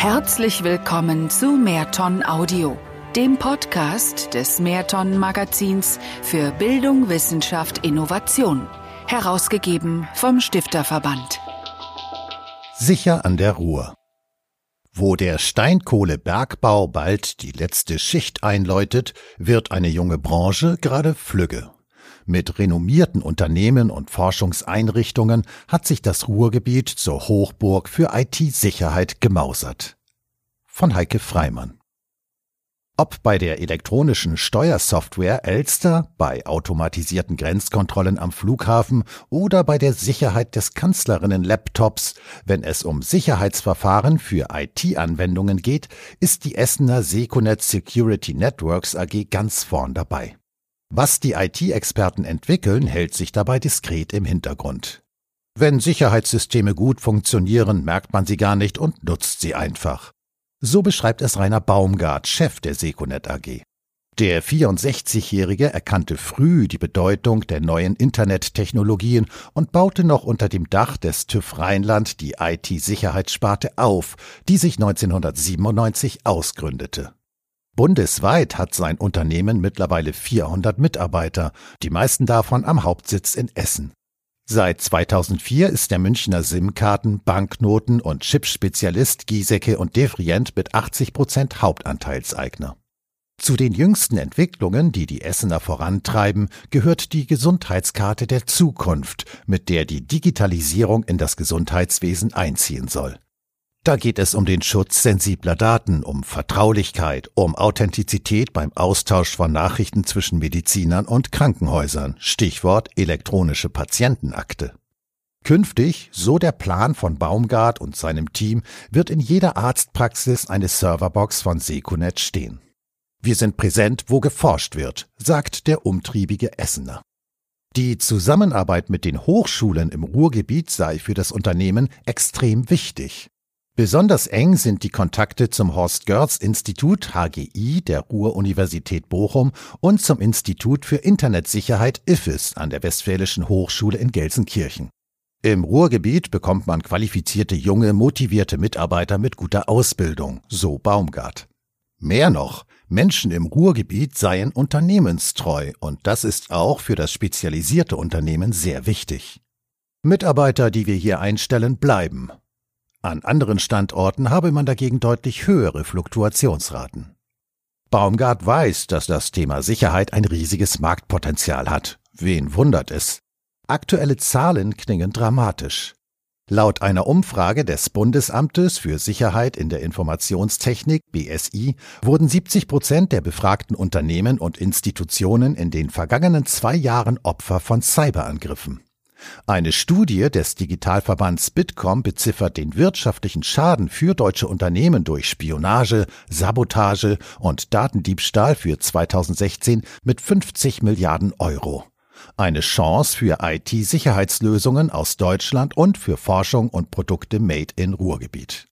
Herzlich willkommen zu Mehrton Audio, dem Podcast des Mehrton Magazins für Bildung, Wissenschaft, Innovation, herausgegeben vom Stifterverband. Sicher an der Ruhr. Wo der Steinkohlebergbau bald die letzte Schicht einläutet, wird eine junge Branche gerade flügge. Mit renommierten Unternehmen und Forschungseinrichtungen hat sich das Ruhrgebiet zur Hochburg für IT-Sicherheit gemausert. Von Heike Freimann. Ob bei der elektronischen Steuersoftware Elster, bei automatisierten Grenzkontrollen am Flughafen oder bei der Sicherheit des Kanzlerinnen-Laptops, wenn es um Sicherheitsverfahren für IT-Anwendungen geht, ist die Essener Seconet Security Networks AG ganz vorn dabei. Was die IT-Experten entwickeln, hält sich dabei diskret im Hintergrund. Wenn Sicherheitssysteme gut funktionieren, merkt man sie gar nicht und nutzt sie einfach. So beschreibt es Rainer Baumgart, Chef der Seconet AG. Der 64-Jährige erkannte früh die Bedeutung der neuen Internettechnologien und baute noch unter dem Dach des TÜV Rheinland die IT-Sicherheitssparte auf, die sich 1997 ausgründete. Bundesweit hat sein Unternehmen mittlerweile 400 Mitarbeiter, die meisten davon am Hauptsitz in Essen. Seit 2004 ist der Münchner SIM-Karten, Banknoten und Chipspezialist Giesecke und Devrient mit 80 Prozent Hauptanteilseigner. Zu den jüngsten Entwicklungen, die die Essener vorantreiben, gehört die Gesundheitskarte der Zukunft, mit der die Digitalisierung in das Gesundheitswesen einziehen soll. Da geht es um den Schutz sensibler Daten, um Vertraulichkeit, um Authentizität beim Austausch von Nachrichten zwischen Medizinern und Krankenhäusern. Stichwort elektronische Patientenakte. Künftig, so der Plan von Baumgart und seinem Team, wird in jeder Arztpraxis eine Serverbox von Secunet stehen. Wir sind präsent, wo geforscht wird, sagt der umtriebige Essener. Die Zusammenarbeit mit den Hochschulen im Ruhrgebiet sei für das Unternehmen extrem wichtig. Besonders eng sind die Kontakte zum Horst Görz Institut HGI der Ruhr-Universität Bochum und zum Institut für Internetsicherheit IFIS an der Westfälischen Hochschule in Gelsenkirchen. Im Ruhrgebiet bekommt man qualifizierte junge, motivierte Mitarbeiter mit guter Ausbildung, so Baumgart. Mehr noch, Menschen im Ruhrgebiet seien unternehmenstreu und das ist auch für das spezialisierte Unternehmen sehr wichtig. Mitarbeiter, die wir hier einstellen, bleiben. An anderen Standorten habe man dagegen deutlich höhere Fluktuationsraten. Baumgart weiß, dass das Thema Sicherheit ein riesiges Marktpotenzial hat. Wen wundert es? Aktuelle Zahlen klingen dramatisch. Laut einer Umfrage des Bundesamtes für Sicherheit in der Informationstechnik BSI wurden 70 Prozent der befragten Unternehmen und Institutionen in den vergangenen zwei Jahren Opfer von Cyberangriffen. Eine Studie des Digitalverbands Bitkom beziffert den wirtschaftlichen Schaden für deutsche Unternehmen durch Spionage, Sabotage und Datendiebstahl für 2016 mit 50 Milliarden Euro. Eine Chance für IT-Sicherheitslösungen aus Deutschland und für Forschung und Produkte made in Ruhrgebiet.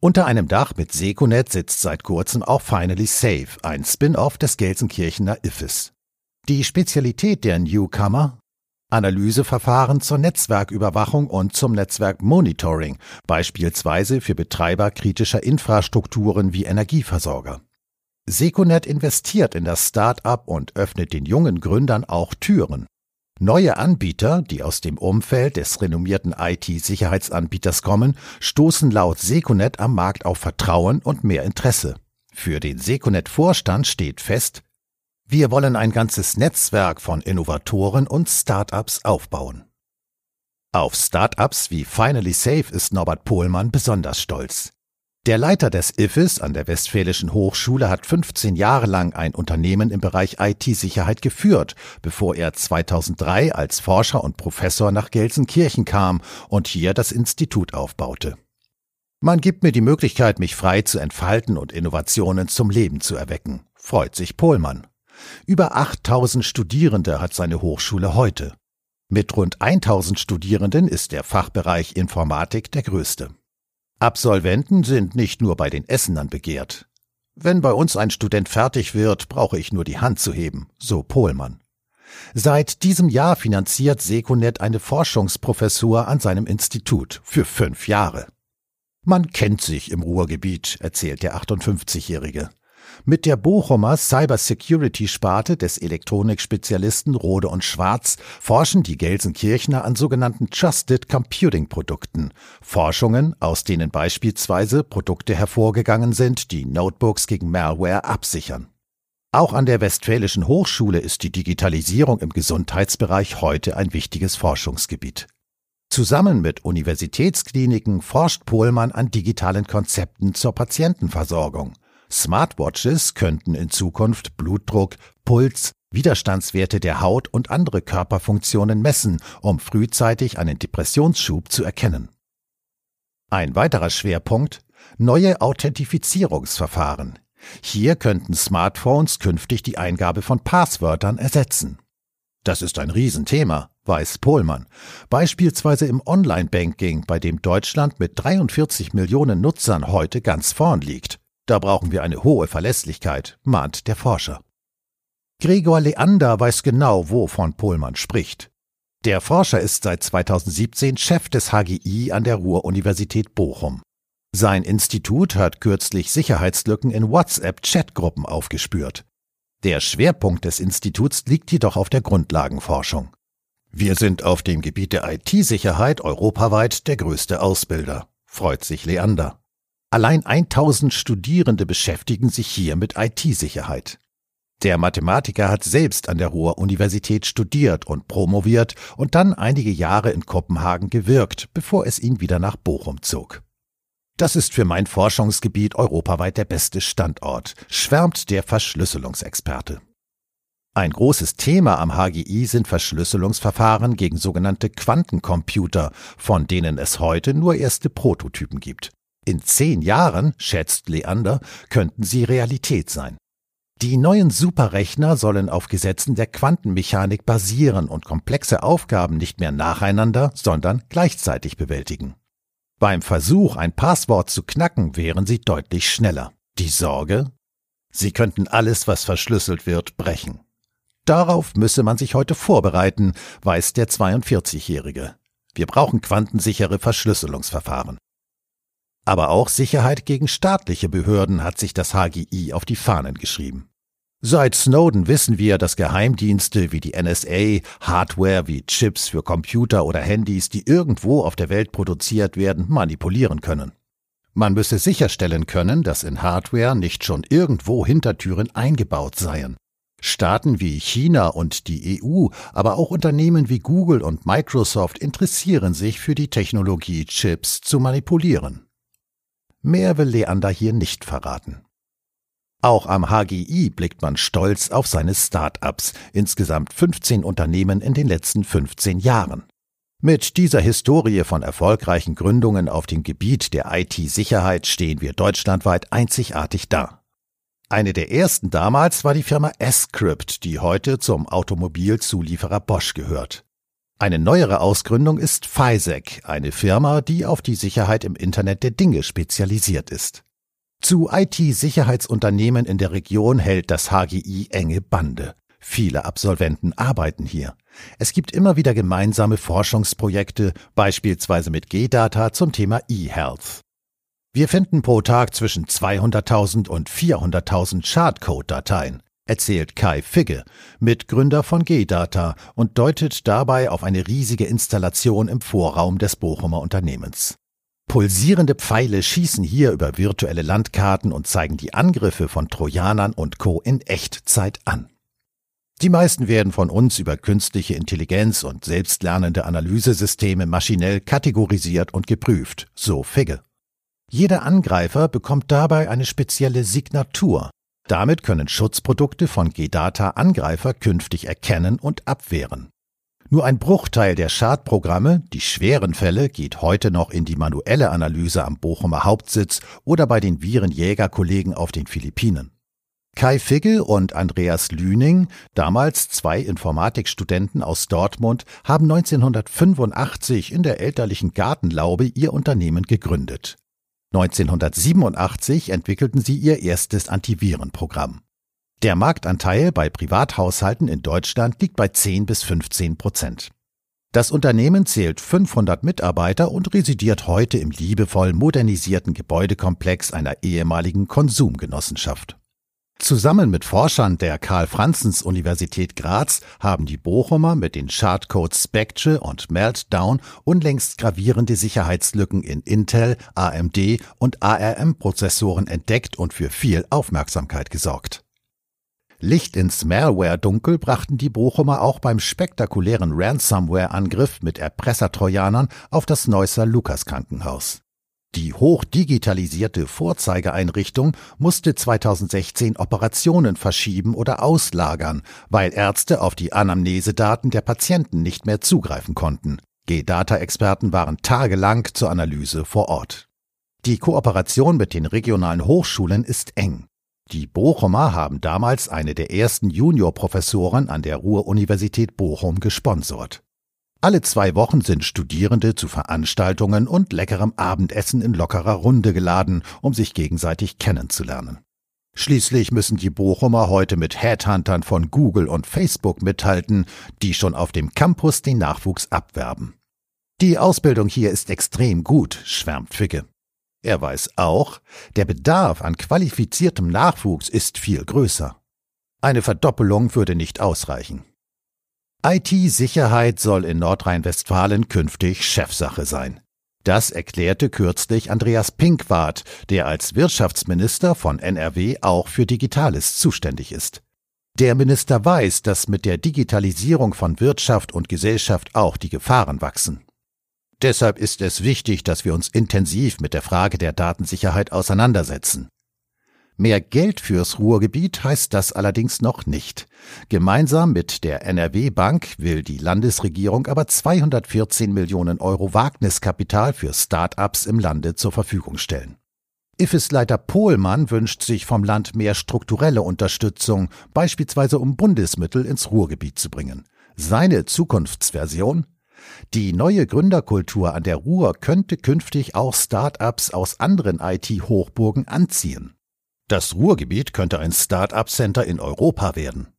Unter einem Dach mit Seconet sitzt seit kurzem auch Finally Safe, ein Spin-off des Gelsenkirchener IFIS. Die Spezialität der Newcomer, Analyseverfahren zur Netzwerküberwachung und zum Netzwerkmonitoring, beispielsweise für Betreiber kritischer Infrastrukturen wie Energieversorger. Seconet investiert in das Start-up und öffnet den jungen Gründern auch Türen. Neue Anbieter, die aus dem Umfeld des renommierten IT-Sicherheitsanbieters kommen, stoßen laut Seconet am Markt auf Vertrauen und mehr Interesse. Für den Seconet-Vorstand steht fest, wir wollen ein ganzes Netzwerk von Innovatoren und Startups aufbauen. Auf Startups wie Finally Safe ist Norbert Pohlmann besonders stolz. Der Leiter des IFIS an der Westfälischen Hochschule hat 15 Jahre lang ein Unternehmen im Bereich IT-Sicherheit geführt, bevor er 2003 als Forscher und Professor nach Gelsenkirchen kam und hier das Institut aufbaute. Man gibt mir die Möglichkeit, mich frei zu entfalten und Innovationen zum Leben zu erwecken, freut sich Pohlmann. Über 8000 Studierende hat seine Hochschule heute. Mit rund 1000 Studierenden ist der Fachbereich Informatik der größte. Absolventen sind nicht nur bei den Essenern begehrt. Wenn bei uns ein Student fertig wird, brauche ich nur die Hand zu heben, so Pohlmann. Seit diesem Jahr finanziert Seconet eine Forschungsprofessur an seinem Institut für fünf Jahre. Man kennt sich im Ruhrgebiet, erzählt der 58-Jährige. Mit der Bochumer Cybersecurity-Sparte des Elektronikspezialisten Rode und Schwarz forschen die Gelsenkirchner an sogenannten Trusted Computing Produkten. Forschungen, aus denen beispielsweise Produkte hervorgegangen sind, die Notebooks gegen Malware absichern. Auch an der Westfälischen Hochschule ist die Digitalisierung im Gesundheitsbereich heute ein wichtiges Forschungsgebiet. Zusammen mit Universitätskliniken forscht Pohlmann an digitalen Konzepten zur Patientenversorgung. Smartwatches könnten in Zukunft Blutdruck, Puls, Widerstandswerte der Haut und andere Körperfunktionen messen, um frühzeitig einen Depressionsschub zu erkennen. Ein weiterer Schwerpunkt neue Authentifizierungsverfahren. Hier könnten Smartphones künftig die Eingabe von Passwörtern ersetzen. Das ist ein Riesenthema, weiß Pohlmann. Beispielsweise im Online-Banking, bei dem Deutschland mit 43 Millionen Nutzern heute ganz vorn liegt. Da brauchen wir eine hohe Verlässlichkeit, mahnt der Forscher. Gregor Leander weiß genau, wovon Pohlmann spricht. Der Forscher ist seit 2017 Chef des HGI an der Ruhr-Universität Bochum. Sein Institut hat kürzlich Sicherheitslücken in WhatsApp-Chatgruppen aufgespürt. Der Schwerpunkt des Instituts liegt jedoch auf der Grundlagenforschung. Wir sind auf dem Gebiet der IT-Sicherheit europaweit der größte Ausbilder, freut sich Leander. Allein 1000 Studierende beschäftigen sich hier mit IT-Sicherheit. Der Mathematiker hat selbst an der Ruhr-Universität studiert und promoviert und dann einige Jahre in Kopenhagen gewirkt, bevor es ihn wieder nach Bochum zog. Das ist für mein Forschungsgebiet europaweit der beste Standort, schwärmt der Verschlüsselungsexperte. Ein großes Thema am HGI sind Verschlüsselungsverfahren gegen sogenannte Quantencomputer, von denen es heute nur erste Prototypen gibt. In zehn Jahren, schätzt Leander, könnten sie Realität sein. Die neuen Superrechner sollen auf Gesetzen der Quantenmechanik basieren und komplexe Aufgaben nicht mehr nacheinander, sondern gleichzeitig bewältigen. Beim Versuch, ein Passwort zu knacken, wären sie deutlich schneller. Die Sorge? Sie könnten alles, was verschlüsselt wird, brechen. Darauf müsse man sich heute vorbereiten, weiß der 42-Jährige. Wir brauchen quantensichere Verschlüsselungsverfahren. Aber auch Sicherheit gegen staatliche Behörden hat sich das HGI auf die Fahnen geschrieben. Seit Snowden wissen wir, dass Geheimdienste wie die NSA Hardware wie Chips für Computer oder Handys, die irgendwo auf der Welt produziert werden, manipulieren können. Man müsse sicherstellen können, dass in Hardware nicht schon irgendwo Hintertüren eingebaut seien. Staaten wie China und die EU, aber auch Unternehmen wie Google und Microsoft interessieren sich für die Technologie, Chips zu manipulieren. Mehr will Leander hier nicht verraten. Auch am HGI blickt man stolz auf seine Start-ups, insgesamt 15 Unternehmen in den letzten 15 Jahren. Mit dieser Historie von erfolgreichen Gründungen auf dem Gebiet der IT-Sicherheit stehen wir deutschlandweit einzigartig da. Eine der ersten damals war die Firma S-Crypt, die heute zum Automobilzulieferer Bosch gehört. Eine neuere Ausgründung ist FISEC, eine Firma, die auf die Sicherheit im Internet der Dinge spezialisiert ist. Zu IT-Sicherheitsunternehmen in der Region hält das HGI enge Bande. Viele Absolventen arbeiten hier. Es gibt immer wieder gemeinsame Forschungsprojekte, beispielsweise mit G-Data zum Thema E-Health. Wir finden pro Tag zwischen 200.000 und 400.000 Schadcode-Dateien erzählt Kai Figge, Mitgründer von G-Data und deutet dabei auf eine riesige Installation im Vorraum des Bochumer Unternehmens. Pulsierende Pfeile schießen hier über virtuelle Landkarten und zeigen die Angriffe von Trojanern und Co. in Echtzeit an. Die meisten werden von uns über künstliche Intelligenz und selbstlernende Analysesysteme maschinell kategorisiert und geprüft, so Figge. Jeder Angreifer bekommt dabei eine spezielle Signatur, damit können Schutzprodukte von G-Data Angreifer künftig erkennen und abwehren. Nur ein Bruchteil der Schadprogramme, die schweren Fälle, geht heute noch in die manuelle Analyse am Bochumer Hauptsitz oder bei den Virenjägerkollegen auf den Philippinen. Kai Figge und Andreas Lüning, damals zwei Informatikstudenten aus Dortmund, haben 1985 in der elterlichen Gartenlaube ihr Unternehmen gegründet. 1987 entwickelten sie ihr erstes Antivirenprogramm. Der Marktanteil bei Privathaushalten in Deutschland liegt bei 10 bis 15 Prozent. Das Unternehmen zählt 500 Mitarbeiter und residiert heute im liebevoll modernisierten Gebäudekomplex einer ehemaligen Konsumgenossenschaft. Zusammen mit Forschern der Karl-Franzens-Universität Graz haben die Bochumer mit den Chartcodes Spectre und Meltdown unlängst gravierende Sicherheitslücken in Intel, AMD und ARM-Prozessoren entdeckt und für viel Aufmerksamkeit gesorgt. Licht ins Malware-Dunkel brachten die Bochumer auch beim spektakulären Ransomware-Angriff mit Erpressertrojanern auf das Neusser Lukas-Krankenhaus. Die hochdigitalisierte Vorzeigeeinrichtung musste 2016 Operationen verschieben oder auslagern, weil Ärzte auf die Anamnesedaten der Patienten nicht mehr zugreifen konnten. G-Data-Experten waren tagelang zur Analyse vor Ort. Die Kooperation mit den regionalen Hochschulen ist eng. Die Bochumer haben damals eine der ersten Juniorprofessoren an der Ruhr-Universität Bochum gesponsert. Alle zwei Wochen sind Studierende zu Veranstaltungen und leckerem Abendessen in lockerer Runde geladen, um sich gegenseitig kennenzulernen. Schließlich müssen die Bochumer heute mit Headhuntern von Google und Facebook mithalten, die schon auf dem Campus den Nachwuchs abwerben. Die Ausbildung hier ist extrem gut, schwärmt Ficke. Er weiß auch, der Bedarf an qualifiziertem Nachwuchs ist viel größer. Eine Verdoppelung würde nicht ausreichen. IT-Sicherheit soll in Nordrhein-Westfalen künftig Chefsache sein. Das erklärte kürzlich Andreas Pinkwart, der als Wirtschaftsminister von NRW auch für Digitales zuständig ist. Der Minister weiß, dass mit der Digitalisierung von Wirtschaft und Gesellschaft auch die Gefahren wachsen. Deshalb ist es wichtig, dass wir uns intensiv mit der Frage der Datensicherheit auseinandersetzen. Mehr Geld fürs Ruhrgebiet heißt das allerdings noch nicht. Gemeinsam mit der NRW Bank will die Landesregierung aber 214 Millionen Euro Wagniskapital für Start-ups im Lande zur Verfügung stellen. IFIS-Leiter Pohlmann wünscht sich vom Land mehr strukturelle Unterstützung, beispielsweise um Bundesmittel ins Ruhrgebiet zu bringen. Seine Zukunftsversion? Die neue Gründerkultur an der Ruhr könnte künftig auch Start-ups aus anderen IT-Hochburgen anziehen. Das Ruhrgebiet könnte ein Start-up-Center in Europa werden.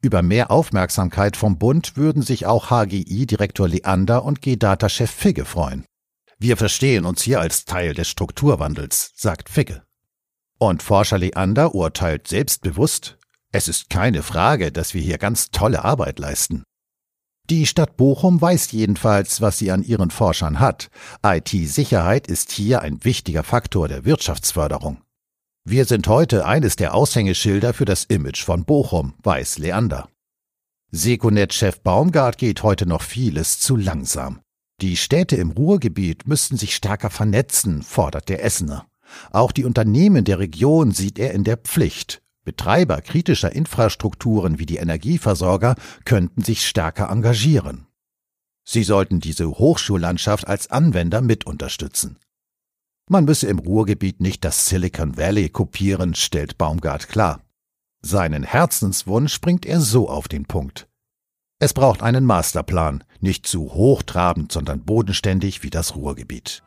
Über mehr Aufmerksamkeit vom Bund würden sich auch HGI-Direktor Leander und G-Data-Chef Figge freuen. Wir verstehen uns hier als Teil des Strukturwandels, sagt Figge. Und Forscher Leander urteilt selbstbewusst, es ist keine Frage, dass wir hier ganz tolle Arbeit leisten. Die Stadt Bochum weiß jedenfalls, was sie an ihren Forschern hat. IT-Sicherheit ist hier ein wichtiger Faktor der Wirtschaftsförderung. Wir sind heute eines der Aushängeschilder für das Image von Bochum, weiß Leander. Seconet-Chef Baumgart geht heute noch vieles zu langsam. Die Städte im Ruhrgebiet müssten sich stärker vernetzen, fordert der Essener. Auch die Unternehmen der Region sieht er in der Pflicht. Betreiber kritischer Infrastrukturen wie die Energieversorger könnten sich stärker engagieren. Sie sollten diese Hochschullandschaft als Anwender mit unterstützen. Man müsse im Ruhrgebiet nicht das Silicon Valley kopieren, stellt Baumgart klar. Seinen Herzenswunsch bringt er so auf den Punkt. Es braucht einen Masterplan, nicht zu hochtrabend, sondern bodenständig wie das Ruhrgebiet.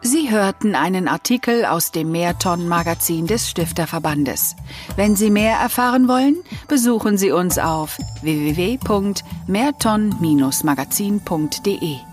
Sie hörten einen Artikel aus dem Mehrton-Magazin des Stifterverbandes. Wenn Sie mehr erfahren wollen, besuchen Sie uns auf www.mehrton-magazin.de.